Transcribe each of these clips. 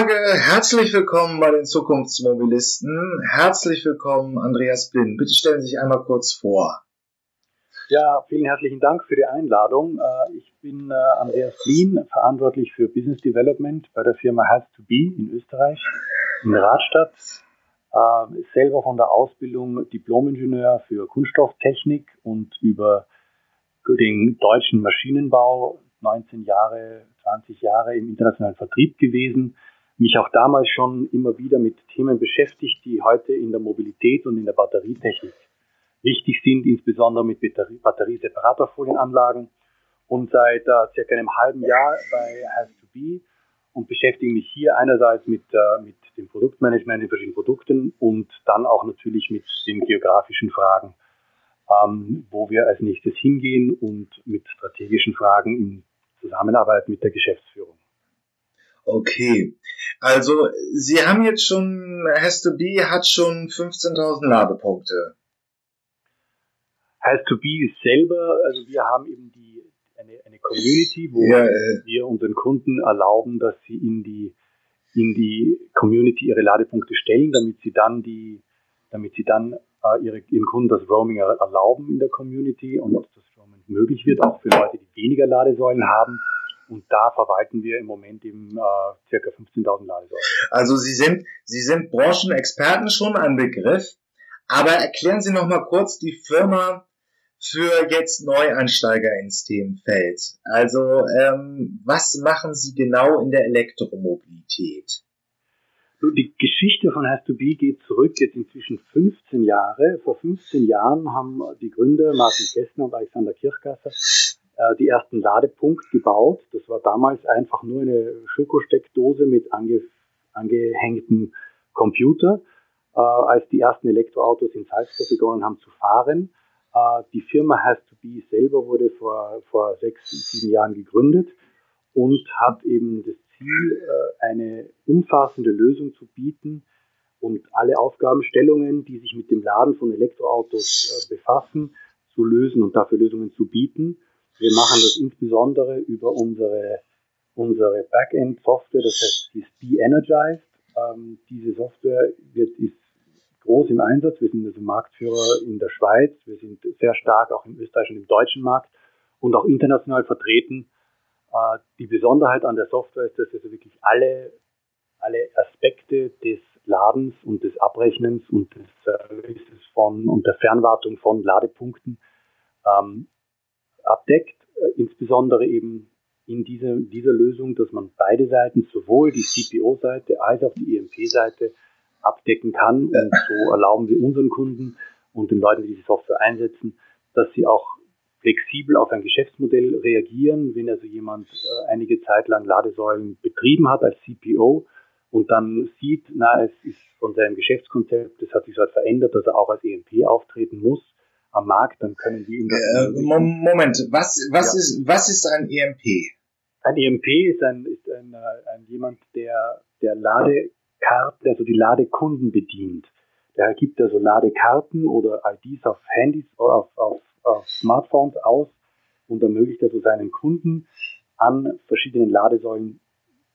sage herzlich willkommen bei den Zukunftsmobilisten. Herzlich willkommen, Andreas Blind. Bitte stellen Sie sich einmal kurz vor. Ja, vielen herzlichen Dank für die Einladung. Äh, ich bin äh, Andreas Blin, verantwortlich für Business Development bei der Firma Has2Be in Österreich, in Radstadt. Äh, selber von der Ausbildung Diplomingenieur für Kunststofftechnik und über den deutschen Maschinenbau 19 Jahre, 20 Jahre im internationalen Vertrieb gewesen. Mich auch damals schon immer wieder mit Themen beschäftigt, die heute in der Mobilität und in der Batterietechnik wichtig sind, insbesondere mit Batterieseparatorfolienanlagen. Und seit äh, circa einem halben Jahr bei Has2Be und beschäftige mich hier einerseits mit, äh, mit dem Produktmanagement in verschiedenen Produkten und dann auch natürlich mit den geografischen Fragen, ähm, wo wir als nächstes hingehen und mit strategischen Fragen in Zusammenarbeit mit der Geschäftsführung. Okay, also Sie haben jetzt schon, Has2Be hat schon 15.000 Ladepunkte heißt to be ist selber, also wir haben eben die, eine, eine Community, wo ja, äh. wir unseren Kunden erlauben, dass sie in die, in die Community ihre Ladepunkte stellen, damit sie dann die, damit sie dann äh, ihre, ihren Kunden das Roaming erlauben in der Community und dass das Roaming möglich wird, auch für Leute, die weniger Ladesäulen haben. Und da verwalten wir im Moment eben äh, circa 15.000 Ladesäulen. Also Sie sind, Sie sind Branchenexperten schon ein Begriff. Aber erklären Sie noch mal kurz die Firma für jetzt Neuansteiger ins Themenfeld. Also ähm, was machen Sie genau in der Elektromobilität? Die Geschichte von Has2Be geht zurück jetzt inzwischen 15 Jahre. Vor 15 Jahren haben die Gründer Martin Kessner und Alexander Kirchgasser die ersten Ladepunkt gebaut. Das war damals einfach nur eine Schokosteckdose mit ange, angehängtem Computer. Äh, als die ersten Elektroautos in Salzburg begonnen haben zu fahren, äh, die Firma Has2Be selber wurde vor, vor sechs, sieben Jahren gegründet und hat eben das Ziel, äh, eine umfassende Lösung zu bieten und alle Aufgabenstellungen, die sich mit dem Laden von Elektroautos äh, befassen, zu lösen und dafür Lösungen zu bieten. Wir machen das insbesondere über unsere, unsere Backend-Software, das heißt, die ist Be-Energized. Ähm, diese Software wird, ist groß im Einsatz. Wir sind also Marktführer in der Schweiz. Wir sind sehr stark auch im österreichischen und im deutschen Markt und auch international vertreten. Äh, die Besonderheit an der Software ist, dass also wirklich alle, alle Aspekte des Ladens und des Abrechnens und des Services von und der Fernwartung von Ladepunkten ähm, abdeckt. Äh, insbesondere eben in dieser, dieser Lösung, dass man beide Seiten, sowohl die CPO-Seite als auch die EMP-Seite, abdecken kann. Und so erlauben wir unseren Kunden und den Leuten, die diese Software einsetzen, dass sie auch flexibel auf ein Geschäftsmodell reagieren, wenn also jemand äh, einige Zeit lang Ladesäulen betrieben hat als CPO und dann sieht, na, es ist von seinem Geschäftskonzept, das hat sich so halt verändert, dass er auch als EMP auftreten muss am Markt, dann können wir ihm das. Äh, Moment, was, was, ja. ist, was ist ein EMP? Ein EMP ist ein, ist ein, äh, ein jemand, der, der Lade Karten, also die Ladekunden bedient. Der gibt also Ladekarten oder IDs auf Handys auf, auf, auf Smartphones aus und ermöglicht also seinen Kunden an verschiedenen Ladesäulen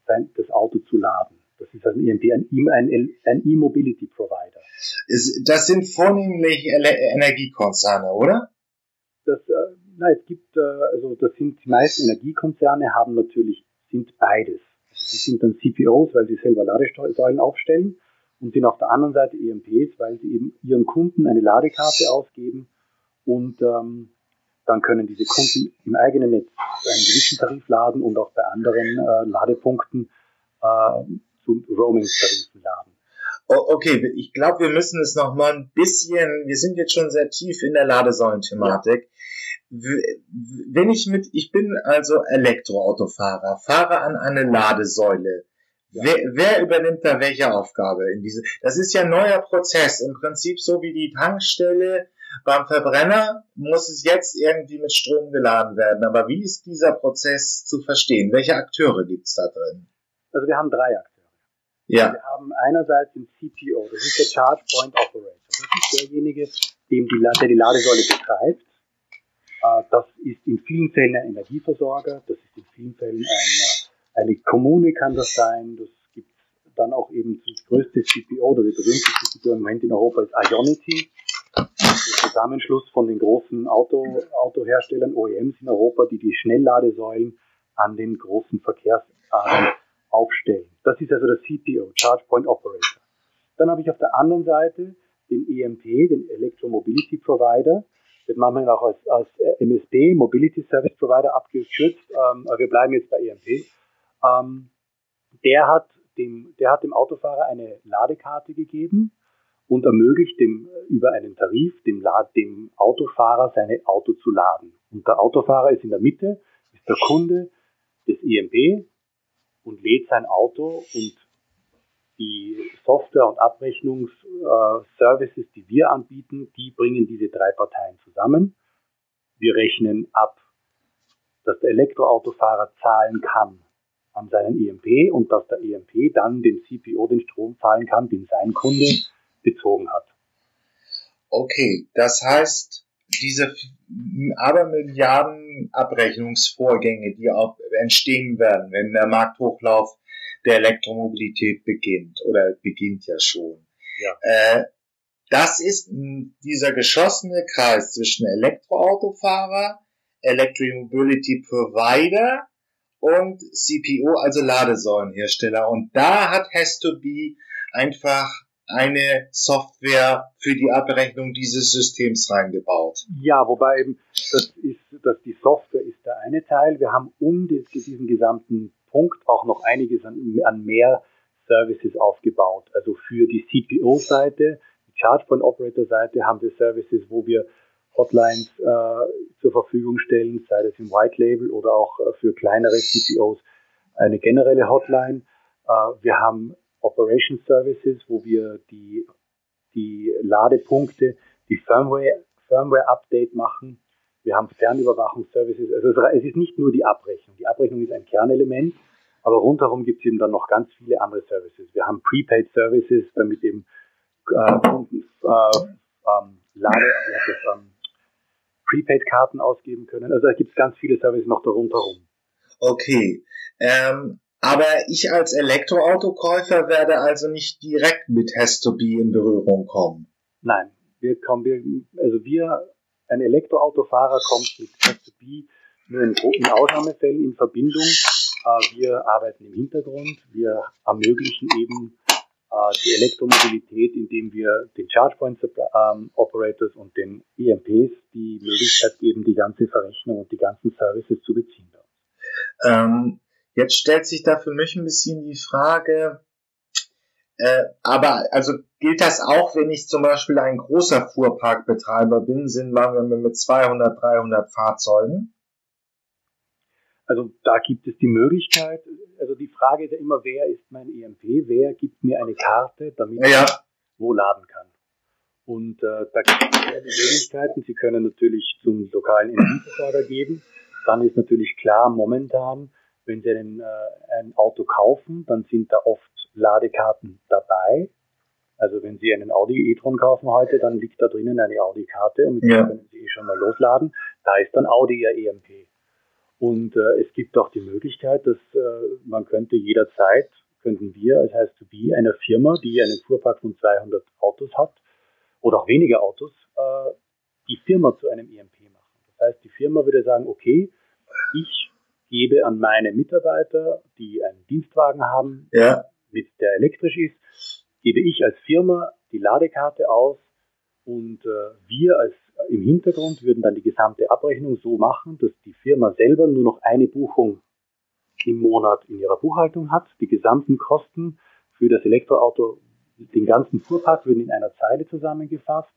sein, das Auto zu laden. Das ist also ein EMP, ein, ein E-Mobility Provider. Das sind vornehmlich Energiekonzerne, oder? Das, äh, na, es gibt, äh, also das sind die meisten Energiekonzerne haben natürlich, sind beides. Die sind dann CPOs, weil sie selber Ladesäulen aufstellen und sind auf der anderen Seite EMPs, weil sie eben ihren Kunden eine Ladekarte ausgeben und ähm, dann können diese Kunden im eigenen Netz einen gewissen Tarif laden und auch bei anderen äh, Ladepunkten äh, zu Roaming-Tarifen laden. Okay, ich glaube, wir müssen es noch mal ein bisschen, wir sind jetzt schon sehr tief in der Ladesäulen-Thematik. Wenn ich mit, ich bin also Elektroautofahrer, fahre an eine Ladesäule. Wer, wer übernimmt da welche Aufgabe in diese? Das ist ja ein neuer Prozess. Im Prinzip so wie die Tankstelle beim Verbrenner muss es jetzt irgendwie mit Strom geladen werden. Aber wie ist dieser Prozess zu verstehen? Welche Akteure gibt's da drin? Also wir haben drei Akteure. Ja. Wir haben einerseits den CPO, das ist der Charge Point Operator. Das ist derjenige, dem die, der die Ladesäule betreibt äh, das ist in vielen Fällen ein Energieversorger, das ist in vielen Fällen eine, eine Kommune kann das sein, das gibt eben das größte CPO oder die berühmteste CPO im Moment in Europa ist Ionity. Das ist der Zusammenschluss von den großen Auto, Autoherstellern, OEMs in Europa, die die Schnellladesäulen an den großen Verkehrsadern aufstellen. Das ist also der CPO, Charge Point Operator. Dann habe ich auf der anderen Seite den EMP, den Electromobility Provider. Das machen wir auch als, als MSP, Mobility Service Provider, abgekürzt. Ähm, wir bleiben jetzt bei EMP. Ähm, der, hat dem, der hat dem Autofahrer eine Ladekarte gegeben und ermöglicht dem über einen Tarif dem, dem Autofahrer seine Auto zu laden. Und der Autofahrer ist in der Mitte, ist der Kunde des EMP und lädt sein Auto und die Software- und Abrechnungsservices, die wir anbieten, die bringen diese drei Parteien zusammen. Wir rechnen ab, dass der Elektroautofahrer zahlen kann an seinen EMP und dass der EMP dann dem CPO den Strom zahlen kann, den sein Kunde bezogen hat. Okay, das heißt, diese Abermilliarden Abrechnungsvorgänge, die auch entstehen werden, wenn der Markthochlauf der Elektromobilität beginnt oder beginnt ja schon. Ja. Äh, das ist dieser geschlossene Kreis zwischen Elektroautofahrer, Electromobility Provider und CPO, also Ladesäulenhersteller. Und da hat Has2Be einfach eine Software für die Abrechnung dieses Systems reingebaut. Ja, wobei eben das ist, dass die Software ist der eine Teil. Wir haben um diesen gesamten Punkt auch noch einiges an, an mehr Services aufgebaut. Also für die CPO-Seite, die ChargePoint Operator-Seite haben wir Services, wo wir Hotlines äh, zur Verfügung stellen, sei das im White Label oder auch äh, für kleinere CPOs eine generelle Hotline. Äh, wir haben Operation Services, wo wir die, die Ladepunkte, die Firmware, Firmware Update machen. Wir haben Fernüberwachungsservices. Also es ist nicht nur die Abrechnung. Die Abrechnung ist ein Kernelement, aber rundherum gibt es eben dann noch ganz viele andere Services. Wir haben Prepaid Services, damit eben äh, Kunden äh, ähm, Lade, ähm, Prepaid-Karten ausgeben können. Also da gibt es ganz viele Services noch darunter rum. Okay. Ähm, aber ich als Elektroautokäufer werde also nicht direkt mit Has2Be in Berührung kommen. Nein, wir kommen, wir, also wir, ein Elektroautofahrer kommt mit Has2Be nur in, in Ausnahmefällen in Verbindung. Äh, wir arbeiten im Hintergrund, wir ermöglichen eben äh, die Elektromobilität, indem wir den ChargePoint ähm, Operators und den EMPs die Möglichkeit geben, die ganze Verrechnung und die ganzen Services zu beziehen. Ähm, jetzt stellt sich da für mich ein bisschen die Frage, äh, aber also gilt das auch, wenn ich zum Beispiel ein großer Fuhrparkbetreiber bin, sind wir mit 200, 300 Fahrzeugen? Also da gibt es die Möglichkeit, also die Frage ist ja immer, wer ist mein EMP, wer gibt mir eine Karte, damit ja. ich wo laden kann. Und äh, da gibt es die Möglichkeiten, Sie können natürlich zum lokalen Energieversorger geben. Dann ist natürlich klar, momentan, wenn Sie einen, äh, ein Auto kaufen, dann sind da oft Ladekarten dabei. Also wenn Sie einen Audi e-tron kaufen heute, dann liegt da drinnen eine Audi-Karte und mit ja. der können Sie schon mal losladen. Da ist dann Audi Ihr EMP. Und äh, es gibt auch die Möglichkeit, dass äh, man könnte jederzeit, könnten wir als heißt to be einer Firma, die einen Fuhrpark von 200 Autos hat oder auch weniger Autos, äh, die Firma zu einem EMP machen. Das heißt, die Firma würde sagen, okay, ich gebe an meine Mitarbeiter, die einen Dienstwagen haben, ja. mit der elektrisch ist, gebe ich als Firma die Ladekarte aus und äh, wir als im Hintergrund würden dann die gesamte Abrechnung so machen, dass die Firma selber nur noch eine Buchung im Monat in ihrer Buchhaltung hat. Die gesamten Kosten für das Elektroauto, den ganzen Fuhrpark würden in einer Zeile zusammengefasst.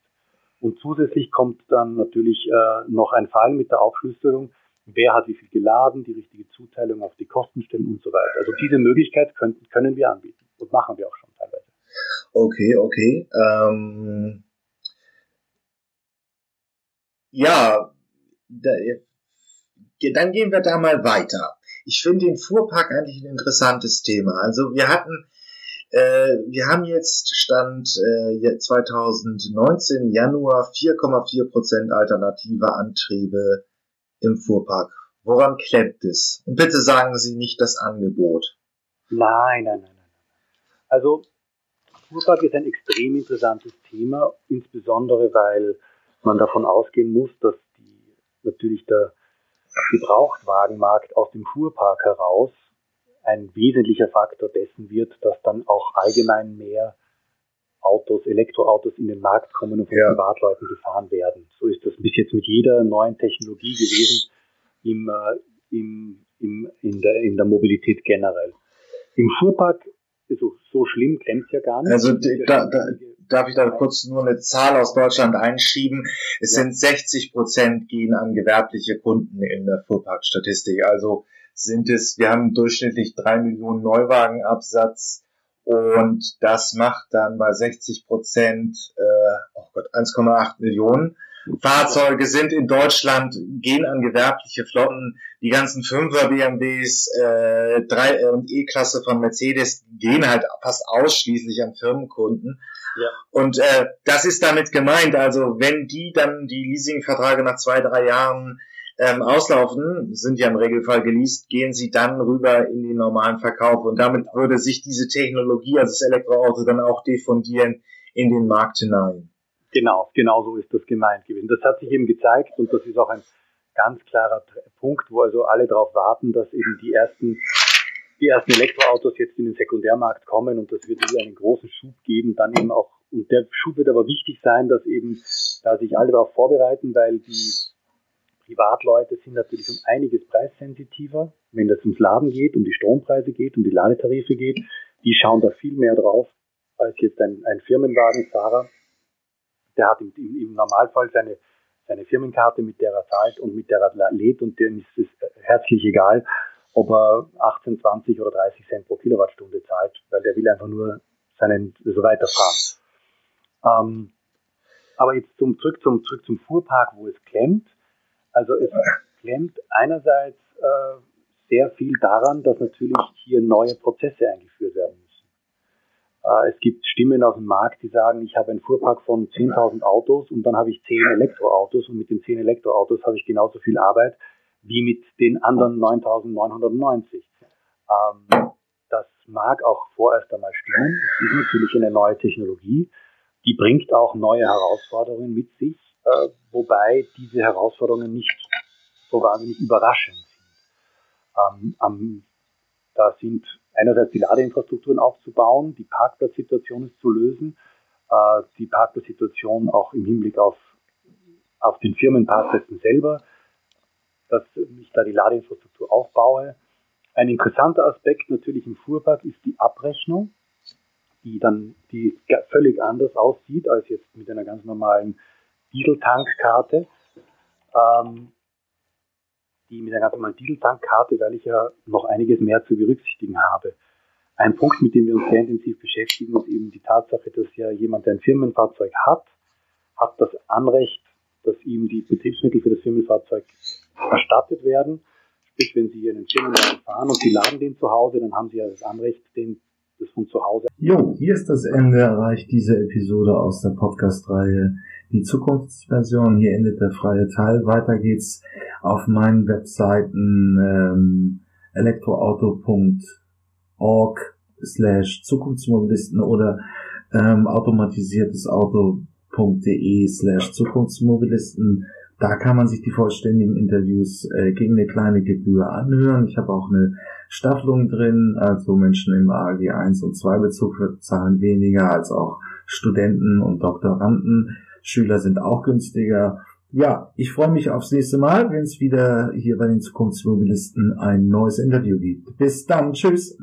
Und zusätzlich kommt dann natürlich äh, noch ein Fall mit der Aufschlüsselung, wer hat wie viel geladen, die richtige Zuteilung auf die Kostenstellen und so weiter. Also diese Möglichkeit können, können wir anbieten und machen wir auch schon teilweise. Okay, okay. Ähm ja, da, dann gehen wir da mal weiter. Ich finde den Fuhrpark eigentlich ein interessantes Thema. Also wir hatten, äh, wir haben jetzt Stand äh, 2019 Januar 4,4 Prozent alternative Antriebe im Fuhrpark. Woran klemmt es? Und bitte sagen Sie nicht das Angebot. Nein, nein, nein, nein. Also Fuhrpark ist ein extrem interessantes Thema, insbesondere weil man davon ausgehen muss, dass die, natürlich der Gebrauchtwagenmarkt aus dem Fuhrpark heraus ein wesentlicher Faktor dessen wird, dass dann auch allgemein mehr Autos, Elektroautos in den Markt kommen und von ja. Privatleuten gefahren werden. So ist das bis jetzt mit jeder neuen Technologie gewesen im, äh, im, im, in, der, in der Mobilität generell. Im Fuhrpark, also so schlimm klemmt es ja gar nicht. Also da, da, darf ich da kurz nur eine Zahl aus Deutschland einschieben. Es ja. sind 60 Prozent gehen an gewerbliche Kunden in der Fuhrparkstatistik. Also sind es, wir haben durchschnittlich drei Millionen Neuwagenabsatz und das macht dann bei 60 Prozent, äh, oh Gott, 1,8 Millionen. Fahrzeuge sind in Deutschland, gehen an gewerbliche Flotten. Die ganzen Fünfer BMWs, äh, drei und E-Klasse von Mercedes gehen halt fast ausschließlich an Firmenkunden. Ja. Und äh, das ist damit gemeint. Also wenn die dann die Leasingverträge nach zwei, drei Jahren ähm, auslaufen, sind ja im Regelfall geleast, gehen sie dann rüber in den normalen Verkauf. Und damit würde sich diese Technologie, also das Elektroauto, dann auch diffundieren in den Markt hinein. Genau, genau so ist das gemeint gewesen. Das hat sich eben gezeigt und das ist auch ein ganz klarer Punkt, wo also alle darauf warten, dass eben die ersten, die ersten Elektroautos jetzt in den Sekundärmarkt kommen und das wird wieder einen großen Schub geben, dann eben auch, und der Schub wird aber wichtig sein, dass eben da sich alle darauf vorbereiten, weil die Privatleute sind natürlich um einiges preissensitiver, wenn es ums Laden geht, um die Strompreise geht, um die Ladetarife geht. Die schauen da viel mehr drauf als jetzt ein, ein Firmenwagenfahrer. Der hat im, im, Normalfall seine, seine Firmenkarte, mit der er zahlt und mit der er lädt und dem ist es herzlich egal, ob er 18, 20 oder 30 Cent pro Kilowattstunde zahlt, weil der will einfach nur seinen so weiterfahren. Ähm, aber jetzt zum, zurück, zum, zurück zum Fuhrpark, wo es klemmt. Also es klemmt einerseits äh, sehr viel daran, dass natürlich hier neue Prozesse eingeführt werden müssen. Äh, es gibt Stimmen aus dem Markt, die sagen, ich habe einen Fuhrpark von 10.000 Autos und dann habe ich 10 Elektroautos und mit den 10 Elektroautos habe ich genauso viel Arbeit wie mit den anderen 9.990. Ähm, das mag auch vorerst einmal stimmen. Es ist natürlich eine neue Technologie. Die bringt auch neue Herausforderungen mit sich äh, wobei diese Herausforderungen nicht so wahnsinnig überraschend sind. Ähm, da sind einerseits die Ladeinfrastrukturen aufzubauen, die Parkplatzsituation ist zu lösen, äh, die Parkplatzsituation auch im Hinblick auf, auf den Firmenparkplätzen selber, dass ich da die Ladeinfrastruktur aufbaue. Ein interessanter Aspekt natürlich im Fuhrpark ist die Abrechnung, die dann die völlig anders aussieht als jetzt mit einer ganz normalen Dieseltankkarte, ähm, die mit einer ganz normalen Dieseltankkarte, weil ich ja noch einiges mehr zu berücksichtigen habe. Ein Punkt, mit dem wir uns sehr intensiv beschäftigen, ist eben die Tatsache, dass ja jemand, der ein Firmenfahrzeug hat, hat das Anrecht, dass ihm die Betriebsmittel für das Firmenfahrzeug erstattet werden. Sprich, wenn Sie einen Firmenwagen fahren und Sie laden den zu Hause, dann haben Sie ja das Anrecht, den das von zu Hause. Jo, hier ist das Ende erreicht diese Episode aus der Podcast-Reihe die Zukunftsversion. Hier endet der freie Teil. Weiter geht's auf meinen Webseiten ähm, elektroauto.org slash Zukunftsmobilisten oder ähm, automatisiertesauto.de slash Zukunftsmobilisten. Da kann man sich die vollständigen Interviews äh, gegen eine kleine Gebühr anhören. Ich habe auch eine Staffelung drin, also Menschen im AG 1 und 2 Bezug zahlen weniger als auch Studenten und Doktoranden. Schüler sind auch günstiger. Ja, ich freue mich aufs nächste Mal, wenn es wieder hier bei den Zukunftsmobilisten ein neues Interview gibt. Bis dann, tschüss.